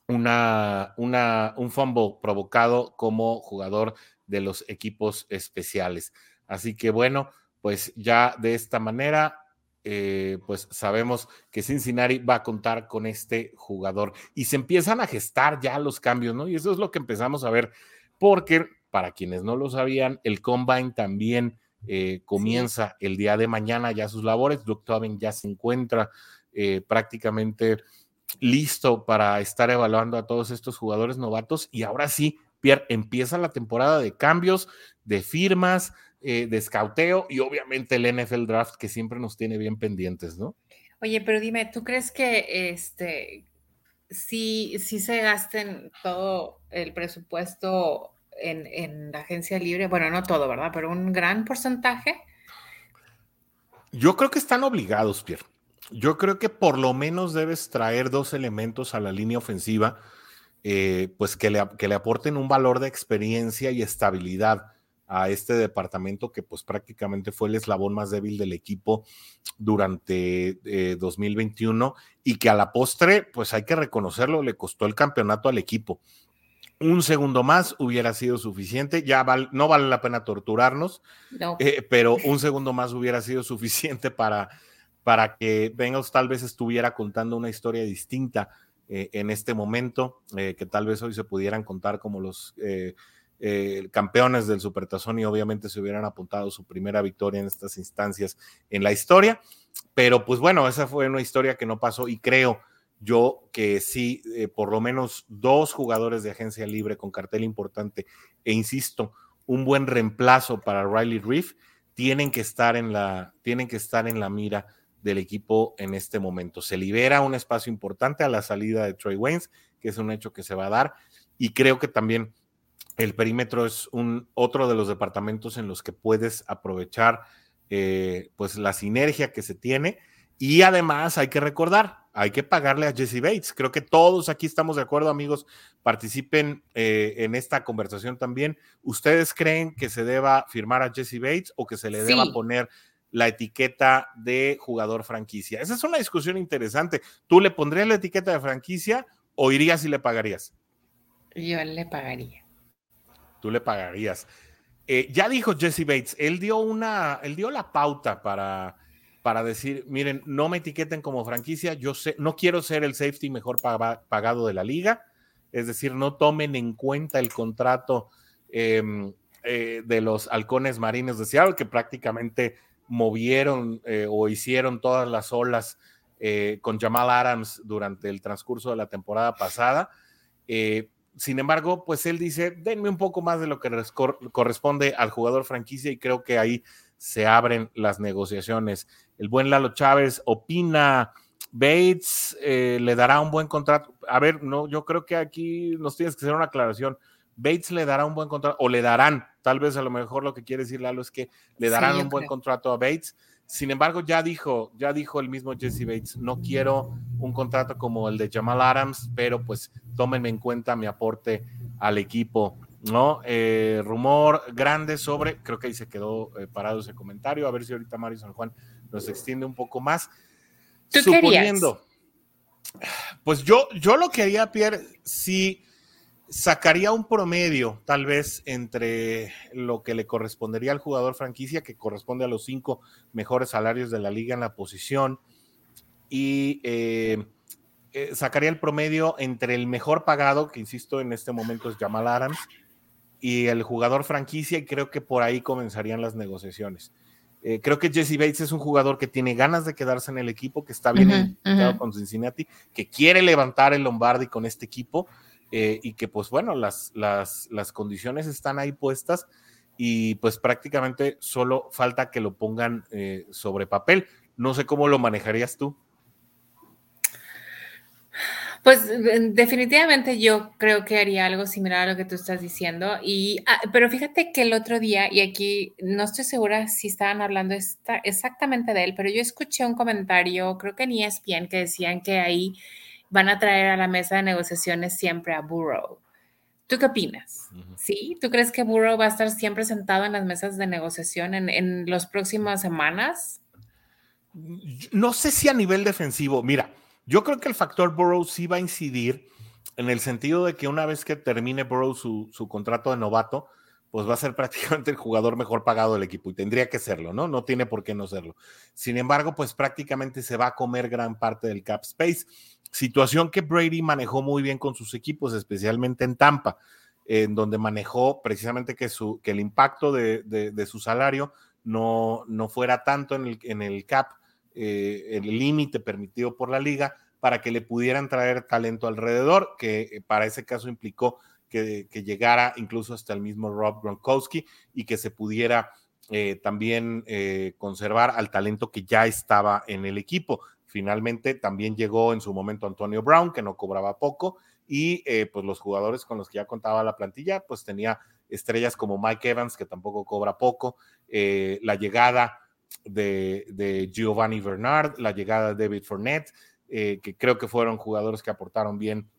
Speaker 1: una, una, un fumble provocado como jugador de los equipos especiales. Así que bueno, pues ya de esta manera, eh, pues sabemos que Cincinnati va a contar con este jugador y se empiezan a gestar ya los cambios, ¿no? Y eso es lo que empezamos a ver, porque para quienes no lo sabían, el combine también eh, comienza el día de mañana ya sus labores. Doug Tobin ya se encuentra eh, prácticamente listo para estar evaluando a todos estos jugadores novatos. Y ahora sí, Pierre, empieza la temporada de cambios, de firmas, eh, de escauteo y obviamente el NFL Draft que siempre nos tiene bien pendientes, ¿no?
Speaker 2: Oye, pero dime, ¿tú crees que este si, si se gasten todo el presupuesto en, la agencia libre? Bueno, no todo, ¿verdad? Pero un gran porcentaje.
Speaker 1: Yo creo que están obligados, Pierre. Yo creo que por lo menos debes traer dos elementos a la línea ofensiva, eh, pues que le, que le aporten un valor de experiencia y estabilidad a este departamento que pues prácticamente fue el eslabón más débil del equipo durante 2021 eh, y que a la postre, pues hay que reconocerlo, le costó el campeonato al equipo. Un segundo más hubiera sido suficiente, ya no vale la pena torturarnos, eh, pero un segundo más hubiera sido suficiente para para que Bengals tal vez estuviera contando una historia distinta eh, en este momento, eh, que tal vez hoy se pudieran contar como los campeones del Supertazón y obviamente se hubieran apuntado su primera victoria en estas instancias en la historia. Pero pues bueno, esa fue una historia que no pasó y creo yo que sí, por lo menos dos jugadores de agencia libre con cartel importante e insisto, un buen reemplazo para Riley Reef tienen que estar en la, tienen que estar en la mira del equipo en este momento. Se libera un espacio importante a la salida de Troy Waynes, que es un hecho que se va a dar, y creo que también el perímetro es un otro de los departamentos en los que puedes aprovechar eh, pues la sinergia que se tiene y además hay que recordar, hay que pagarle a Jesse Bates. Creo que todos aquí estamos de acuerdo, amigos. Participen eh, en esta conversación también. ¿Ustedes creen que se deba firmar a Jesse Bates o que se le deba poner la etiqueta de jugador franquicia. Esa es una discusión interesante. ¿Tú le pondrías la etiqueta de franquicia o irías y le pagarías?
Speaker 2: Yo le pagaría.
Speaker 1: Tú le pagarías. Eh, ya dijo Jesse Bates, él dio una, él dio la pauta para, para decir, miren, no me etiqueten como franquicia, yo sé, no quiero ser el safety mejor pagado de la liga, es decir, no tomen en cuenta el contrato em, eh, de los halcones marinos de Seattle, que prácticamente movieron eh, o hicieron todas las olas eh, con Jamal Adams durante el transcurso de la temporada pasada. Sin embargo, pues él dice, denme un poco más de lo que corresponde al jugador franquicia y creo que ahí se abren las negociaciones. El buen Lalo Chávez opina, Bates le dará un buen contrato. A ver, no, yo creo que aquí nos tienes que hacer una aclaración. Bates le dará un buen contrato, o le darán, tal vez a lo mejor lo que quiere decir Lalo es que le darán un buen contrato a Bates. Sin embargo, ya dijo, ya dijo el mismo Jesse Bates, no quiero un contrato como el de Jamal Adams, pero pues tómenme en cuenta mi aporte al equipo, ¿no? Eh, rumor grande sobre, creo que ahí se quedó eh, parado ese comentario, a ver si ahorita Mario San Juan nos extiende un poco más. Suponiendo, pues yo, yo lo quería, Pierre, si sacaría un promedio, tal vez, entre lo que le correspondería al jugador franquicia, que corresponde a los cinco mejores salarios de la liga en la posición, y eh, eh, sacaría el promedio entre el mejor pagado, que insisto, en este momento es Jamal Adams, y el jugador franquicia, y creo que por ahí comenzarían las negociaciones. Eh, creo que Jesse Bates es un jugador que tiene ganas de quedarse en el equipo, que está bien con Cincinnati, que quiere levantar el Lombardi con este equipo eh, y que pues bueno, las, las, las condiciones están ahí puestas y pues prácticamente solo falta que lo pongan eh, sobre papel. No sé cómo lo manejarías tú.
Speaker 2: Pues definitivamente yo creo que haría algo similar a lo que tú estás diciendo. Y, ah, pero fíjate que el otro día, y aquí no estoy segura si estaban hablando exactamente de él, pero yo escuché un comentario, creo que en ESPN, que decían que ahí van a traer a la mesa de negociaciones siempre a Burrow. ¿Tú qué opinas? ¿Sí? ¿Tú crees que Burrow va a estar siempre sentado en las mesas de negociación en, en las próximas semanas?
Speaker 1: No sé si a nivel defensivo, mira, yo creo que el factor Burrow sí va a incidir en el sentido de que una vez que termine Burrow su, su contrato de novato, pues va a ser [LAUGHS] prácticamente el jugador mejor pagado del equipo y tendría que serlo, ¿no? No tiene por qué no serlo. Sin embargo, pues prácticamente se va a comer gran parte del cap space, situación que Brady manejó muy bien con sus equipos, especialmente en Tampa, en donde manejó precisamente que, su, que el impacto de, de, su salario no, no fuera tanto en el, en el cap eh, el límite permitido por la liga para que le pudieran traer talento alrededor, que eh, para ese caso implicó que, llegara incluso hasta el mismo Rob Gronkowski y que se pudiera eh, también conservar al talento que ya estaba en el equipo. Finalmente también llegó en su momento Antonio Brown, que no cobraba poco, y pues los jugadores con los que ya contaba la plantilla, pues tenía estrellas como Mike Evans, que tampoco cobra poco, la llegada de, Giovanni Bernard, la llegada de David Fournette, eh, que creo que fueron jugadores que aportaron bien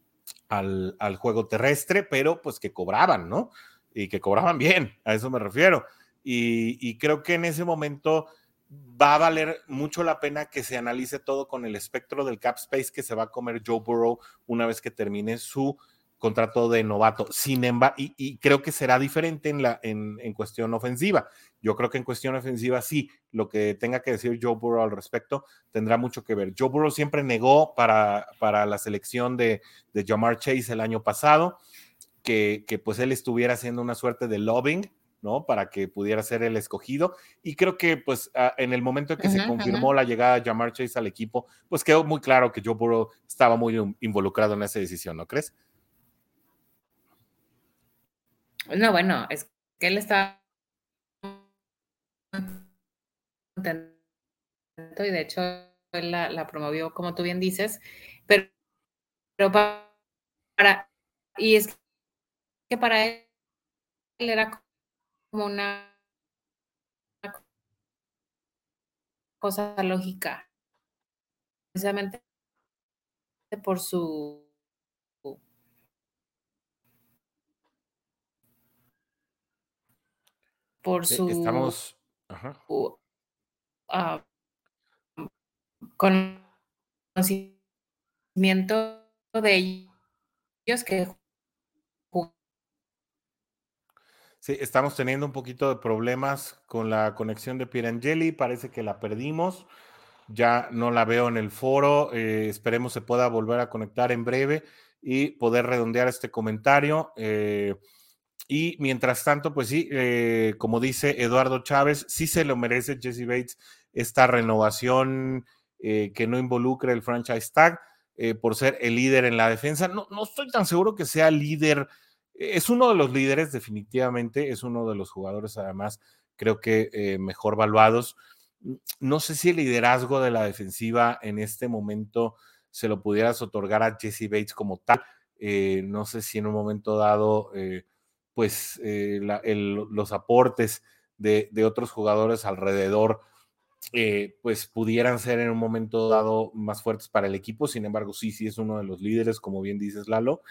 Speaker 1: al, juego terrestre, pero pues que cobraban, ¿no? Y que cobraban bien, a eso me refiero. Y, creo que en ese momento va a valer mucho la pena que se analice todo con el espectro del cap space que se va a comer Joe Burrow una vez que termine su contrato de novato. Sin embargo, y, creo que será diferente en, la, en, en, cuestión ofensiva. Yo creo que en cuestión ofensiva sí, lo que tenga que decir Joe Burrow al respecto tendrá mucho que ver. Joe Burrow siempre negó para, para la selección de, de Jamar Chase el año pasado que, que pues él estuviera haciendo una suerte de lobbying ¿no? Para que pudiera ser el escogido. Y creo que, pues, en el momento en que se confirmó la llegada de Jamar Chase al equipo, pues quedó muy claro que Joe Burrow estaba muy involucrado en esa decisión, ¿no crees?
Speaker 2: No, bueno, es que él está contento y de hecho él la, promovió, como tú bien dices, pero, pero para, y es que para él era como una cosa lógica, precisamente por su por su
Speaker 1: Estamos,
Speaker 2: ah, conocimiento de ellos que
Speaker 1: Sí, estamos teniendo un poquito de problemas con la conexión de Pierangeli, parece que la perdimos, ya no la veo en el foro, eh, esperemos se pueda volver a conectar en breve y poder redondear este comentario. Eh, y mientras tanto, pues sí, eh, como dice Eduardo Chávez, sí se lo merece Jesse Bates esta renovación eh, que no involucre el franchise tag eh, por ser el líder en la defensa. No, no estoy tan seguro que sea líder. Es uno de los líderes, definitivamente. Es uno de los jugadores, además, creo que mejor valuados. No sé si el liderazgo de la defensiva en este momento se lo pudieras otorgar a Jesse Bates como tal. no sé si en un momento dado pues eh, los aportes de, otros jugadores alrededor, eh, pues pudieran ser en un momento dado más fuertes para el equipo. Sin embargo, sí, sí es uno de los líderes, como bien dices, Lalo.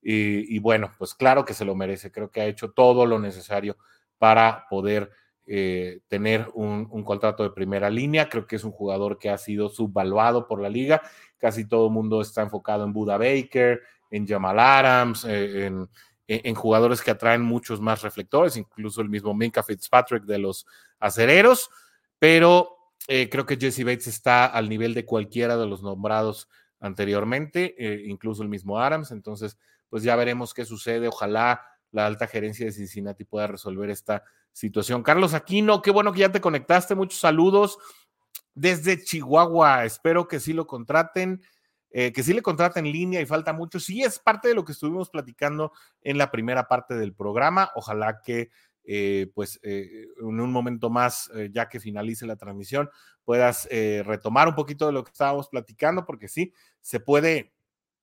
Speaker 1: y bueno, pues claro que se lo merece. Creo que ha hecho todo lo necesario para poder eh, tener un, contrato de primera línea. Creo que es un jugador que ha sido subvaluado por la liga. Casi todo el mundo está enfocado en Buda Baker, en Jamal Adams, en en, jugadores que atraen muchos más reflectores, incluso el mismo Minka Fitzpatrick de los acereros, pero eh, creo que Jesse Bates está al nivel de cualquiera de los nombrados anteriormente, eh, incluso el mismo Adams, entonces pues ya veremos qué sucede, ojalá la alta gerencia de Cincinnati pueda resolver esta situación. Carlos Aquino, qué bueno que ya te conectaste, muchos saludos desde Chihuahua, espero que sí lo contraten. Eh, que sí le contrata en línea y falta mucho. Sí, es parte de lo que estuvimos platicando en la primera parte del programa. Ojalá que, eh, pues, eh, en un momento más, ya que finalice la transmisión, puedas retomar un poquito de lo que estábamos platicando, porque sí, se puede,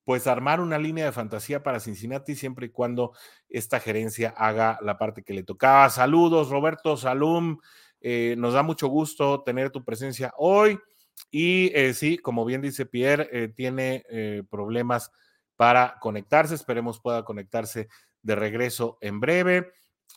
Speaker 1: pues armar una línea de fantasía para Cincinnati siempre y cuando esta gerencia haga la parte que le tocaba. Saludos, Roberto Salum. Nos da mucho gusto tener tu presencia hoy. Y eh, sí, como bien dice Pierre, eh, tiene problemas para conectarse. Esperemos pueda conectarse de regreso en breve.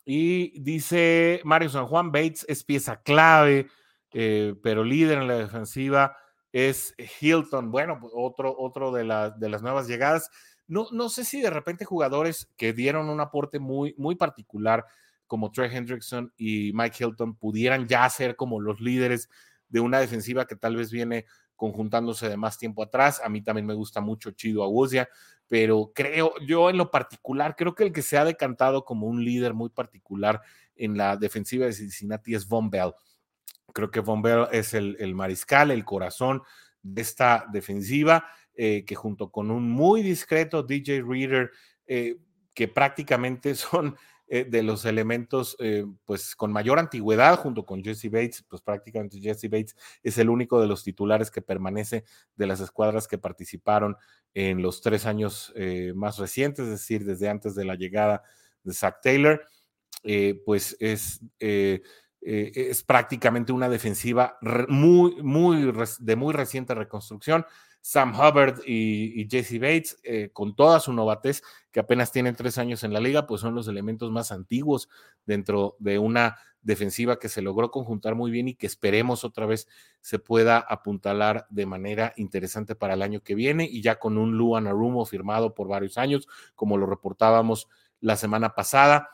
Speaker 1: Y dice Mario San Juan, Bates es pieza clave, pero líder en la defensiva es Hilton. Bueno, pues, otro, otro de, de las nuevas llegadas. No, no sé si de repente jugadores que dieron un aporte muy, muy particular como Trey Hendrickson y Mike Hilton pudieran ya ser como los líderes de una defensiva que tal vez viene conjuntándose de más tiempo atrás. A mí también me gusta mucho Chido Agusia, pero creo, yo en lo particular, creo que el que se ha decantado como un líder muy particular en la defensiva de Cincinnati es Von Bell. Creo que Von Bell es el, mariscal, el corazón de esta defensiva, eh, que junto con un muy discreto DJ Reader, eh, que prácticamente [LAUGHS] son eh, de los elementos pues con mayor antigüedad junto con Jesse Bates, pues prácticamente Jesse Bates es el único de los titulares que permanece de las escuadras que participaron en los tres años más recientes, es decir, desde antes de la llegada de Zach Taylor, pues es eh, es prácticamente una defensiva muy, muy, de muy reciente reconstrucción. Sam Hubbard y, Jesse Bates, eh, con toda su novatez, que apenas tienen tres años en la liga, pues son los elementos más antiguos dentro de una defensiva que se logró conjuntar muy bien y que esperemos otra vez se pueda apuntalar de manera interesante para el año que viene y ya con un Luan Arumo firmado por varios años, como lo reportábamos la semana pasada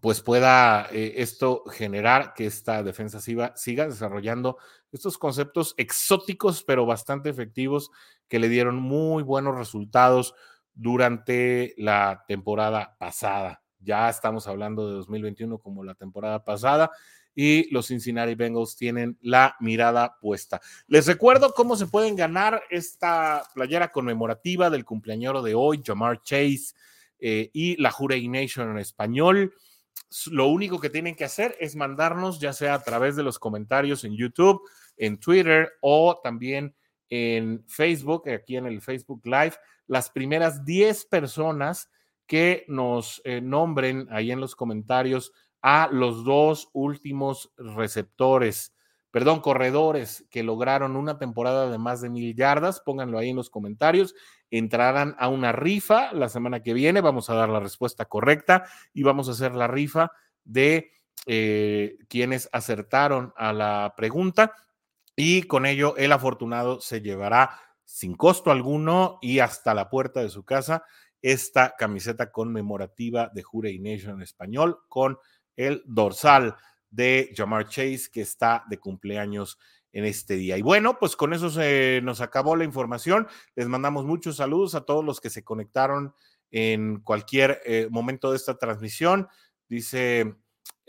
Speaker 1: pues pueda eh, esto generar que esta defensa siga, siga, desarrollando estos conceptos exóticos, pero bastante efectivos, que le dieron muy buenos resultados durante la temporada pasada. Ya estamos hablando de 2021 como la temporada pasada y los Cincinnati Bengals tienen la mirada puesta. Les recuerdo cómo se pueden ganar esta playera conmemorativa del cumpleañero de hoy, Jamar Chase eh, y la Jurei Nation en español lo único que tienen que hacer es mandarnos, ya sea a través de los comentarios en YouTube, en Twitter o también en Facebook, aquí en el Facebook Live, las primeras 10 personas que nos eh, nombren ahí en los comentarios a los dos últimos receptores perdón, corredores que lograron una temporada de más de mil yardas, pónganlo ahí en los comentarios, entrarán a una rifa la semana que viene, vamos a dar la respuesta correcta y vamos a hacer la rifa de eh, quienes acertaron a la pregunta y con ello el afortunado se llevará sin costo alguno y hasta la puerta de su casa esta camiseta conmemorativa de Jure Nation en español con el dorsal de Jamar Chase, que está de cumpleaños en este día. Y bueno, pues con eso se nos acabó la información. Les mandamos muchos saludos a todos los que se conectaron en cualquier eh, momento de esta transmisión. Dice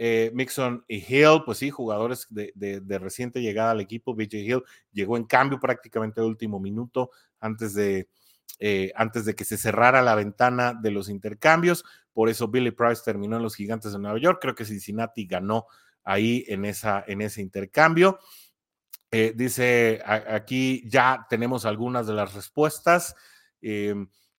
Speaker 1: eh, Mixon y Hill, pues sí, jugadores de, reciente llegada al equipo. BJ Hill llegó en cambio prácticamente el último minuto antes de, eh, antes de que se cerrara la ventana de los intercambios. Por eso Billy Price terminó en los Gigantes de Nueva York. Creo que Cincinnati ganó ahí en, esa, en ese intercambio. Eh, dice, aquí ya tenemos algunas de las respuestas.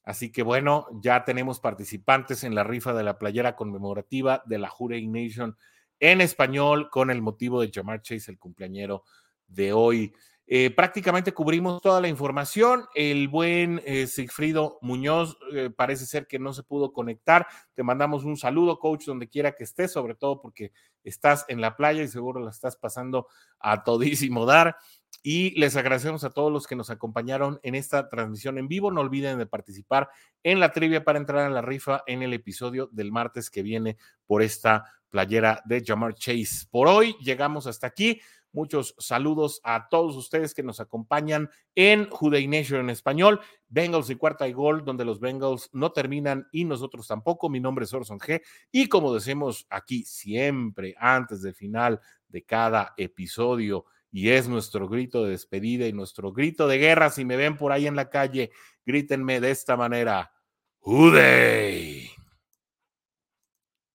Speaker 1: Así que bueno, ya tenemos participantes en la rifa de la playera conmemorativa de la Jurei Nation en español con el motivo de Jamar Chase, el cumpleañero de hoy. Eh, prácticamente cubrimos toda la información. El buen eh, Sigfrido Muñoz eh, parece ser que no se pudo conectar. Te mandamos un saludo, coach, donde quiera que estés, sobre todo porque estás en la playa y seguro la estás pasando a todísimo dar. Y les agradecemos a todos los que nos acompañaron en esta transmisión en vivo. No olviden de participar en la trivia para entrar en la rifa en el episodio del martes que viene por esta playera de Jamar Chase. Por hoy llegamos hasta aquí. Muchos saludos a todos ustedes que nos acompañan en Juday Nation en español, Bengals y cuarta y gol, donde los Bengals no terminan y nosotros tampoco. Mi nombre es Orson G. Y como decimos aquí siempre, antes del final de cada episodio, y es nuestro grito de despedida y nuestro grito de guerra. Si me ven por ahí en la calle, grítenme de esta manera: Juday.